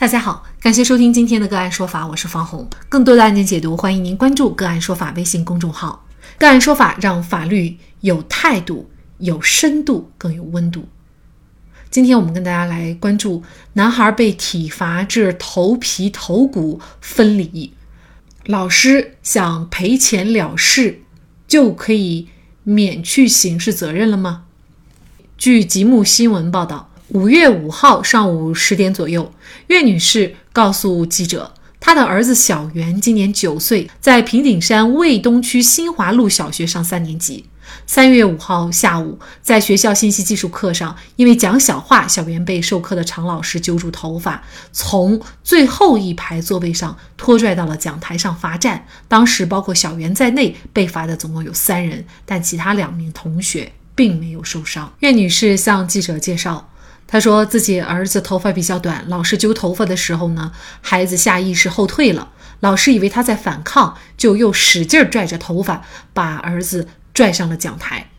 大家好，感谢收听今天的个案说法，我是方红。更多的案件解读，欢迎您关注“个案说法”微信公众号。个案说法让法律有态度、有深度、更有温度。今天我们跟大家来关注：男孩被体罚致头皮头骨分离，老师想赔钱了事，就可以免去刑事责任了吗？据吉木新闻报道。五月五号上午十点左右，岳女士告诉记者，她的儿子小袁今年九岁，在平顶山卫东区新华路小学上三年级。三月五号下午，在学校信息技术课上，因为讲小话，小袁被授课的常老师揪住头发，从最后一排座位上拖拽到了讲台上罚站。当时，包括小袁在内，被罚的总共有三人，但其他两名同学并没有受伤。岳女士向记者介绍。他说自己儿子头发比较短，老师揪头发的时候呢，孩子下意识后退了，老师以为他在反抗，就又使劲拽着头发，把儿子拽上了讲台。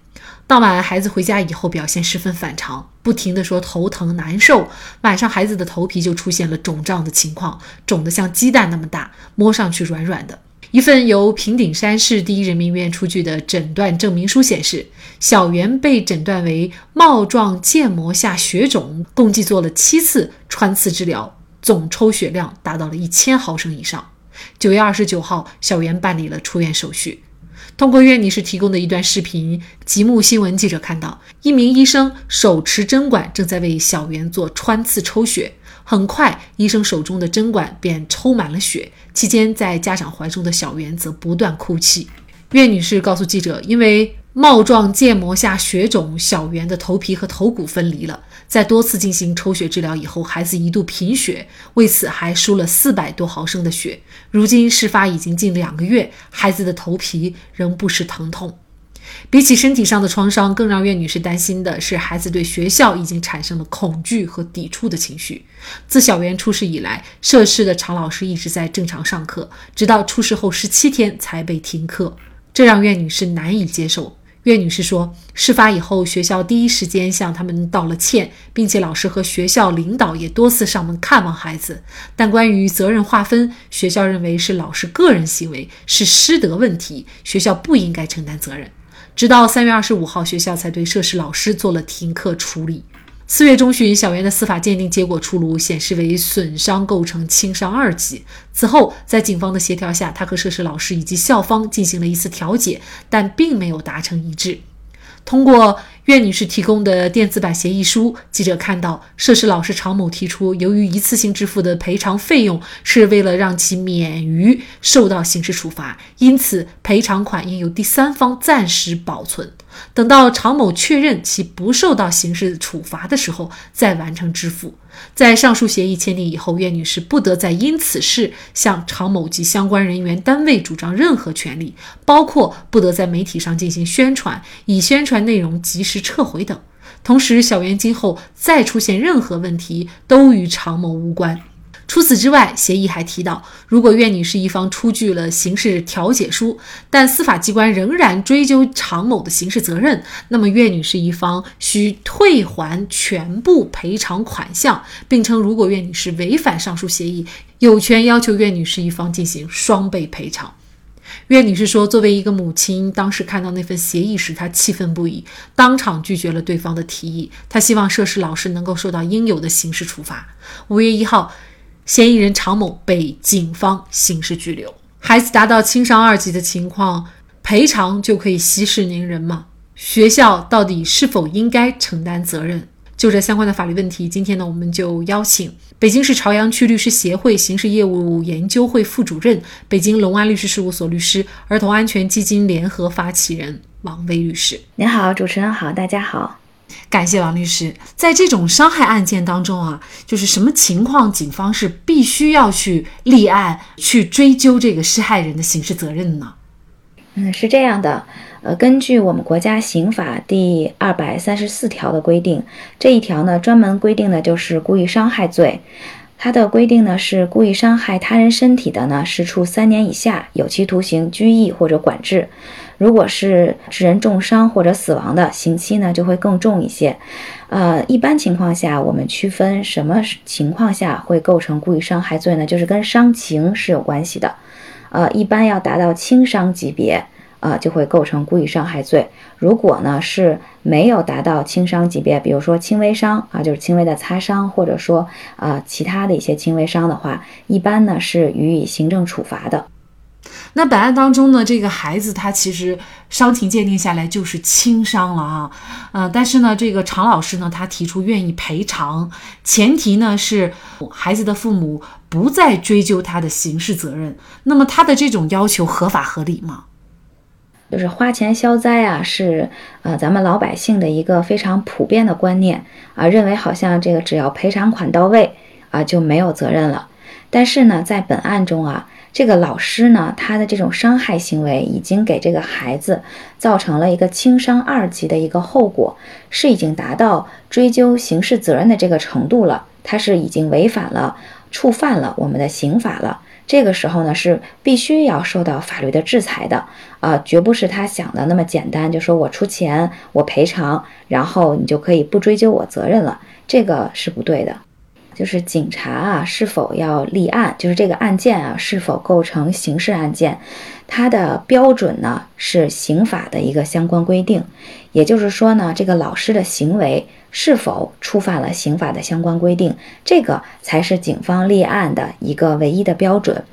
当晚孩子回家以后表现十分反常，不停地说头疼难受。晚上孩子的头皮就出现了肿胀的情况，肿得像鸡蛋那么大，摸上去软软的。一份由平顶山市第一人民医院出具的诊断证明书显示，小袁被诊断为帽状腱膜下血肿，共计做了七次穿刺治疗，总抽血量达到了一千毫升以上。九月二十九号，小袁办理了出院手续。通过岳女士提供的一段视频，吉木新闻记者看到，一名医生手持针管，正在为小袁做穿刺抽血。很快，医生手中的针管便抽满了血。期间，在家长怀中的小袁则不断哭泣。岳女士告诉记者，因为帽状腱膜下血肿，小袁的头皮和头骨分离了。在多次进行抽血治疗以后，孩子一度贫血，为此还输了四百多毫升的血。如今事发已经近两个月，孩子的头皮仍不时疼痛。比起身体上的创伤，更让岳女士担心的是，孩子对学校已经产生了恐惧和抵触的情绪。自小袁出事以来，涉事的常老师一直在正常上课，直到出事后十七天才被停课，这让岳女士难以接受。岳女士说，事发以后，学校第一时间向他们道了歉，并且老师和学校领导也多次上门看望孩子。但关于责任划分，学校认为是老师个人行为，是师德问题，学校不应该承担责任。直到三月二十五号，学校才对涉事老师做了停课处理。四月中旬，小袁的司法鉴定结果出炉，显示为损伤构成轻伤二级。此后，在警方的协调下，他和涉事老师以及校方进行了一次调解，但并没有达成一致。通过岳女士提供的电子版协议书，记者看到涉事老师常某提出，由于一次性支付的赔偿费用是为了让其免于受到刑事处罚，因此赔偿款应由第三方暂时保存。等到常某确认其不受到刑事处罚的时候，再完成支付。在上述协议签订以后，岳女士不得再因此事向常某及相关人员单位主张任何权利，包括不得在媒体上进行宣传，以宣传内容及时撤回等。同时，小袁今后再出现任何问题，都与常某无关。除此之外，协议还提到，如果岳女士一方出具了刑事调解书，但司法机关仍然追究常某的刑事责任，那么岳女士一方需退还全部赔偿款项，并称如果岳女士违反上述协议，有权要求岳女士一方进行双倍赔偿。岳女士说，作为一个母亲，当时看到那份协议时，她气愤不已，当场拒绝了对方的提议。她希望涉事老师能够受到应有的刑事处罚。五月一号。嫌疑人常某被警方刑事拘留。孩子达到轻伤二级的情况，赔偿就可以息事宁人吗？学校到底是否应该承担责任？就这相关的法律问题，今天呢，我们就邀请北京市朝阳区律师协会刑事业务研究会副主任、北京隆安律师事务所律师、儿童安全基金联合发起人王威律师。您好，主持人好，大家好。感谢王律师。在这种伤害案件当中啊，就是什么情况，警方是必须要去立案，去追究这个施害人的刑事责任呢？嗯，是这样的。呃，根据我们国家刑法第二百三十四条的规定，这一条呢专门规定的就是故意伤害罪。它的规定呢是故意伤害他人身体的呢，是处三年以下有期徒刑、拘役或者管制。如果是致人重伤或者死亡的，刑期呢就会更重一些。呃，一般情况下，我们区分什么情况下会构成故意伤害罪呢？就是跟伤情是有关系的。呃，一般要达到轻伤级别，呃，就会构成故意伤害罪。如果呢是没有达到轻伤级别，比如说轻微伤啊，就是轻微的擦伤，或者说啊其他的一些轻微伤的话，一般呢是予以行政处罚的。那本案当中呢，这个孩子他其实伤情鉴定下来就是轻伤了啊，呃，但是呢，这个常老师呢，他提出愿意赔偿，前提呢是孩子的父母不再追究他的刑事责任。那么他的这种要求合法合理吗？就是花钱消灾啊，是呃咱们老百姓的一个非常普遍的观念啊，认为好像这个只要赔偿款到位啊就没有责任了。但是呢，在本案中啊。这个老师呢，他的这种伤害行为已经给这个孩子造成了一个轻伤二级的一个后果，是已经达到追究刑事责任的这个程度了。他是已经违反了、触犯了我们的刑法了。这个时候呢，是必须要受到法律的制裁的。啊，绝不是他想的那么简单，就说我出钱，我赔偿，然后你就可以不追究我责任了，这个是不对的。就是警察啊，是否要立案？就是这个案件啊，是否构成刑事案件？它的标准呢，是刑法的一个相关规定。也就是说呢，这个老师的行为是否触犯了刑法的相关规定，这个才是警方立案的一个唯一的标准。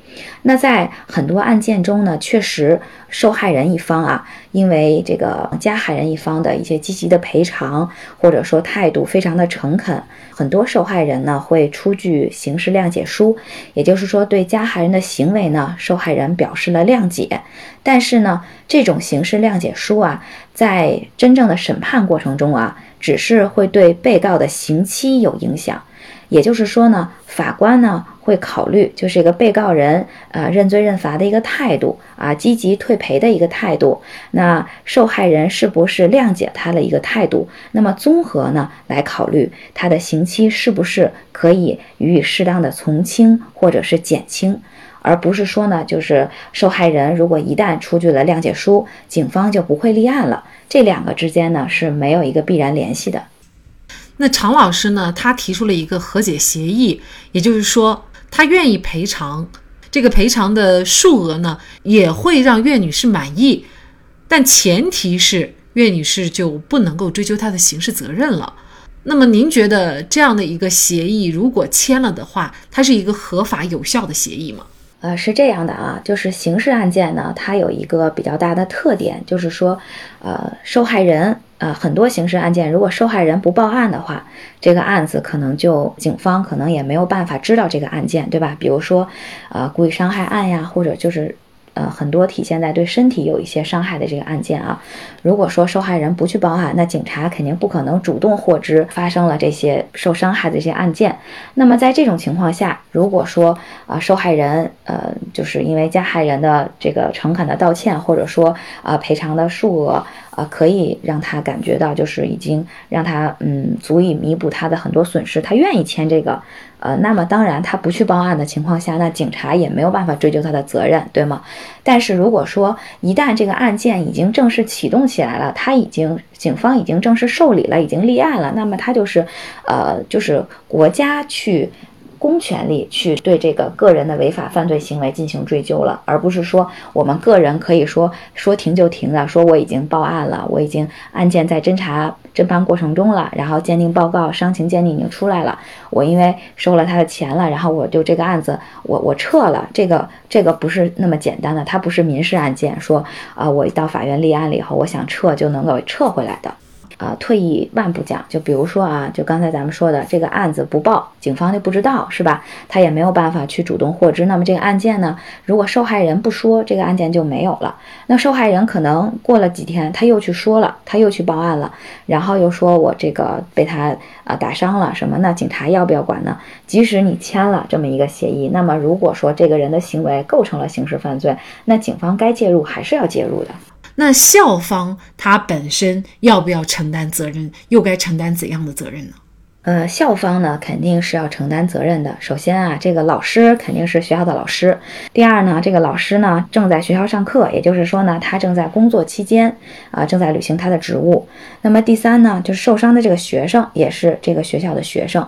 那在很多案件中呢，确实受害人一方啊，因为这个加害人一方的一些积极的赔偿，或者说态度非常的诚恳。很多受害人呢会出具刑事谅解书，也就是说对加害人的行为呢，受害人表示了谅解。但是呢，这种刑事谅解书啊，在真正的审判过程中啊，只是会对被告的刑期有影响。也就是说呢，法官呢会考虑，就是一个被告人呃认罪认罚的一个态度啊，积极退赔的一个态度，那受害人是不是谅解他的一个态度？那么综合呢来考虑他的刑期是不是可以予以适当的从轻或者是减轻，而不是说呢，就是受害人如果一旦出具了谅解书，警方就不会立案了，这两个之间呢是没有一个必然联系的。那常老师呢？他提出了一个和解协议，也就是说，他愿意赔偿，这个赔偿的数额呢，也会让岳女士满意，但前提是岳女士就不能够追究他的刑事责任了。那么，您觉得这样的一个协议如果签了的话，它是一个合法有效的协议吗？呃，是这样的啊，就是刑事案件呢，它有一个比较大的特点，就是说，呃，受害人。呃，很多刑事案件，如果受害人不报案的话，这个案子可能就警方可能也没有办法知道这个案件，对吧？比如说，呃，故意伤害案呀，或者就是。呃，很多体现在对身体有一些伤害的这个案件啊，如果说受害人不去报案，那警察肯定不可能主动获知发生了这些受伤害的这些案件。那么在这种情况下，如果说啊，受害人呃，就是因为加害人的这个诚恳的道歉，或者说啊赔偿的数额啊，可以让他感觉到就是已经让他嗯足以弥补他的很多损失，他愿意签这个。呃，那么当然，他不去报案的情况下，那警察也没有办法追究他的责任，对吗？但是如果说一旦这个案件已经正式启动起来了，他已经警方已经正式受理了，已经立案了，那么他就是，呃，就是国家去。公权力去对这个个人的违法犯罪行为进行追究了，而不是说我们个人可以说说停就停的，说我已经报案了，我已经案件在侦查侦办过程中了，然后鉴定报告、伤情鉴定已经出来了，我因为收了他的钱了，然后我就这个案子我我撤了，这个这个不是那么简单的，它不是民事案件，说啊我到法院立案了以后，我想撤就能够撤回来的。啊，退一万步讲，就比如说啊，就刚才咱们说的这个案子不报，警方就不知道，是吧？他也没有办法去主动获知。那么这个案件呢，如果受害人不说，这个案件就没有了。那受害人可能过了几天，他又去说了，他又去报案了，然后又说我这个被他啊打伤了什么？那警察要不要管呢？即使你签了这么一个协议，那么如果说这个人的行为构成了刑事犯罪，那警方该介入还是要介入的。那校方他本身要不要承担责任，又该承担怎样的责任呢？呃，校方呢肯定是要承担责任的。首先啊，这个老师肯定是学校的老师。第二呢，这个老师呢正在学校上课，也就是说呢，他正在工作期间啊，正在履行他的职务。那么第三呢，就是受伤的这个学生也是这个学校的学生。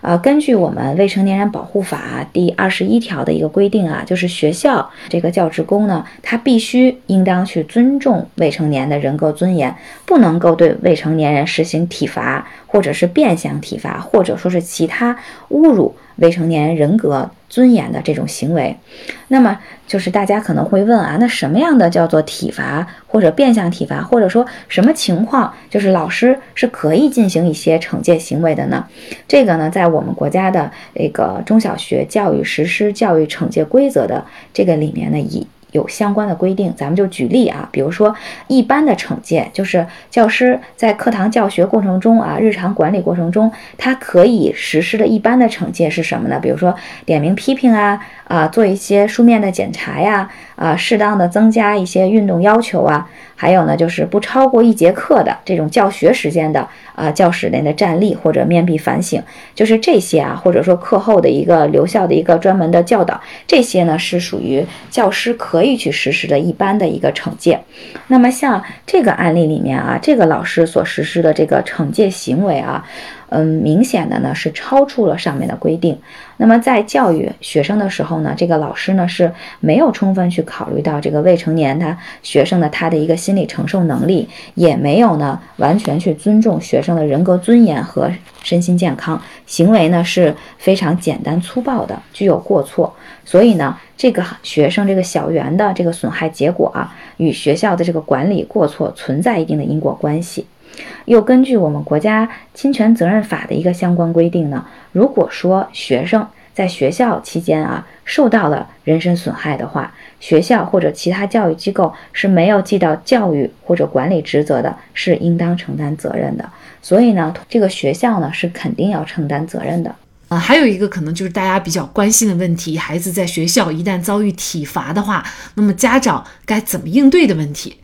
呃，根据我们未成年人保护法第二十一条的一个规定啊，就是学校这个教职工呢，他必须应当去尊重未成年的人格尊严，不能够对未成年人实行体罚。或者是变相体罚，或者说是其他侮辱未成年人人格尊严的这种行为，那么就是大家可能会问啊，那什么样的叫做体罚或者变相体罚，或者说什么情况就是老师是可以进行一些惩戒行为的呢？这个呢，在我们国家的这个中小学教育实施教育惩戒规则的这个里面呢，以有相关的规定，咱们就举例啊，比如说一般的惩戒，就是教师在课堂教学过程中啊，日常管理过程中，他可以实施的一般的惩戒是什么呢？比如说点名批评啊，啊，做一些书面的检查呀，啊，适当的增加一些运动要求啊。还有呢，就是不超过一节课的这种教学时间的啊，教室内的站立或者面壁反省，就是这些啊，或者说课后的一个留校的一个专门的教导，这些呢是属于教师可以去实施的一般的一个惩戒。那么像这个案例里面啊，这个老师所实施的这个惩戒行为啊。嗯，明显的呢是超出了上面的规定。那么在教育学生的时候呢，这个老师呢是没有充分去考虑到这个未成年他学生的他的一个心理承受能力，也没有呢完全去尊重学生的人格尊严和身心健康，行为呢是非常简单粗暴的，具有过错。所以呢，这个学生这个小圆的这个损害结果啊，与学校的这个管理过错存在一定的因果关系。又根据我们国家侵权责任法的一个相关规定呢，如果说学生在学校期间啊受到了人身损害的话，学校或者其他教育机构是没有尽到教育或者管理职责的，是应当承担责任的。所以呢，这个学校呢是肯定要承担责任的。呃，还有一个可能就是大家比较关心的问题，孩子在学校一旦遭遇体罚的话，那么家长该怎么应对的问题。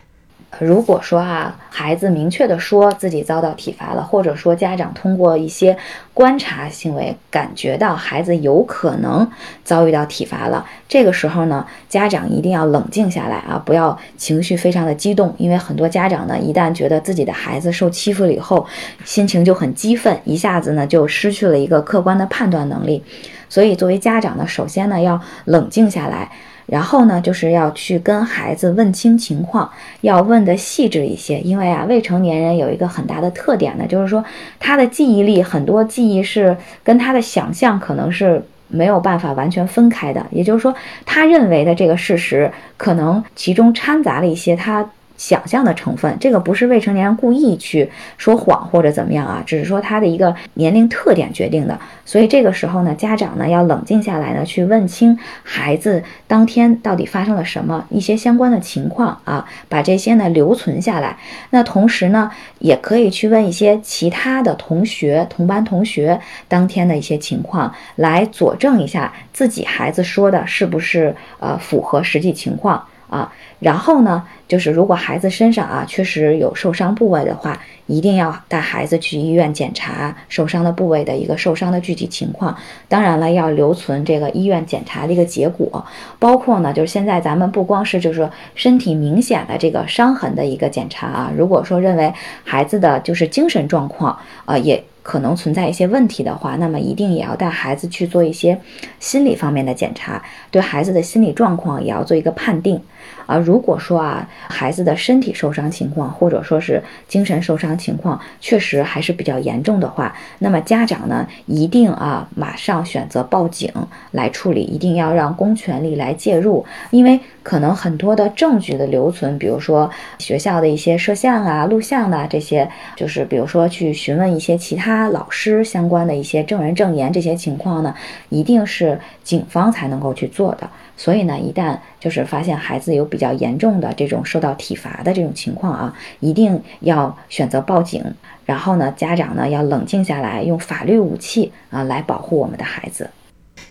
如果说啊，孩子明确的说自己遭到体罚了，或者说家长通过一些观察行为感觉到孩子有可能遭遇到体罚了，这个时候呢，家长一定要冷静下来啊，不要情绪非常的激动，因为很多家长呢，一旦觉得自己的孩子受欺负了以后，心情就很激愤，一下子呢就失去了一个客观的判断能力，所以作为家长呢，首先呢要冷静下来。然后呢，就是要去跟孩子问清情况，要问的细致一些。因为啊，未成年人有一个很大的特点呢，就是说他的记忆力很多记忆是跟他的想象可能是没有办法完全分开的。也就是说，他认为的这个事实，可能其中掺杂了一些他。想象的成分，这个不是未成年人故意去说谎或者怎么样啊，只是说他的一个年龄特点决定的。所以这个时候呢，家长呢要冷静下来呢，去问清孩子当天到底发生了什么，一些相关的情况啊，把这些呢留存下来。那同时呢，也可以去问一些其他的同学、同班同学当天的一些情况，来佐证一下自己孩子说的是不是呃符合实际情况啊。然后呢，就是如果孩子身上啊确实有受伤部位的话，一定要带孩子去医院检查受伤的部位的一个受伤的具体情况。当然了，要留存这个医院检查的一个结果，包括呢，就是现在咱们不光是就是说身体明显的这个伤痕的一个检查啊，如果说认为孩子的就是精神状况啊也。可能存在一些问题的话，那么一定也要带孩子去做一些心理方面的检查，对孩子的心理状况也要做一个判定。啊，如果说啊，孩子的身体受伤情况或者说是精神受伤情况确实还是比较严重的话，那么家长呢一定啊马上选择报警来处理，一定要让公权力来介入，因为可能很多的证据的留存，比如说学校的一些摄像啊、录像的这些，就是比如说去询问一些其他老师相关的一些证人证言这些情况呢，一定是警方才能够去做的。所以呢，一旦就是发现孩子有比较严重的这种受到体罚的这种情况啊，一定要选择报警。然后呢，家长呢要冷静下来，用法律武器啊来保护我们的孩子。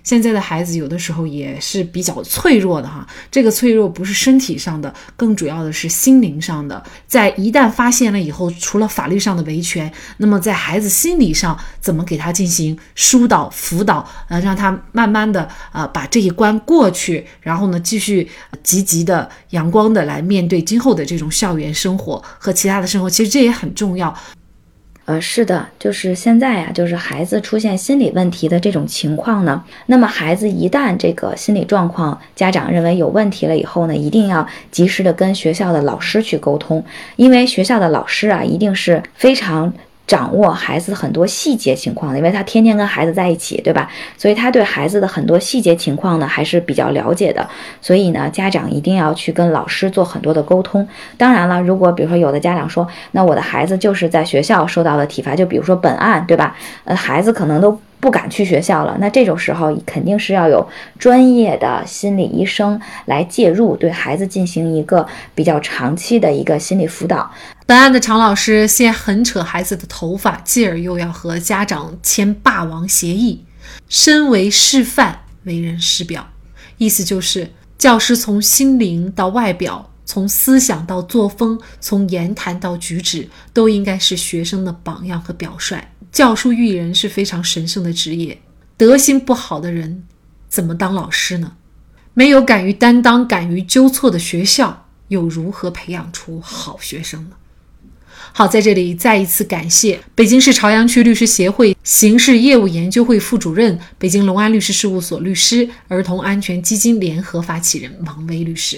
现在的孩子有的时候也是比较脆弱的哈。这个脆弱不是身体上的，更主要的是心灵上的。在一旦发现了以后，除了法律上的维权，那么在孩子心理上怎么给他进行疏导辅导，呃，让他慢慢的呃把这一关过去，然后呢继续积极的、阳光的来面对今后的这种校园生活和其他的生活。其实这也很重要。呃，是的，就是现在呀，就是孩子出现心理问题的这种情况呢，那么孩子一旦这个心理状况家长认为有问题了以后呢，一定要及时的跟学校的老师去沟通，因为学校的老师啊，一定是非常。掌握孩子很多细节情况的，因为他天天跟孩子在一起，对吧？所以他对孩子的很多细节情况呢还是比较了解的。所以呢，家长一定要去跟老师做很多的沟通。当然了，如果比如说有的家长说，那我的孩子就是在学校受到了体罚，就比如说本案，对吧？呃，孩子可能都。不敢去学校了，那这种时候肯定是要有专业的心理医生来介入，对孩子进行一个比较长期的一个心理辅导。本案的常老师先狠扯孩子的头发，继而又要和家长签霸王协议，身为示范，为人师表，意思就是教师从心灵到外表，从思想到作风，从言谈到举止，都应该是学生的榜样和表率。教书育人是非常神圣的职业，德行不好的人怎么当老师呢？没有敢于担当、敢于纠错的学校，又如何培养出好学生呢？好，在这里再一次感谢北京市朝阳区律师协会刑事业务研究会副主任、北京隆安律师事务所律师、儿童安全基金联合发起人王威律师。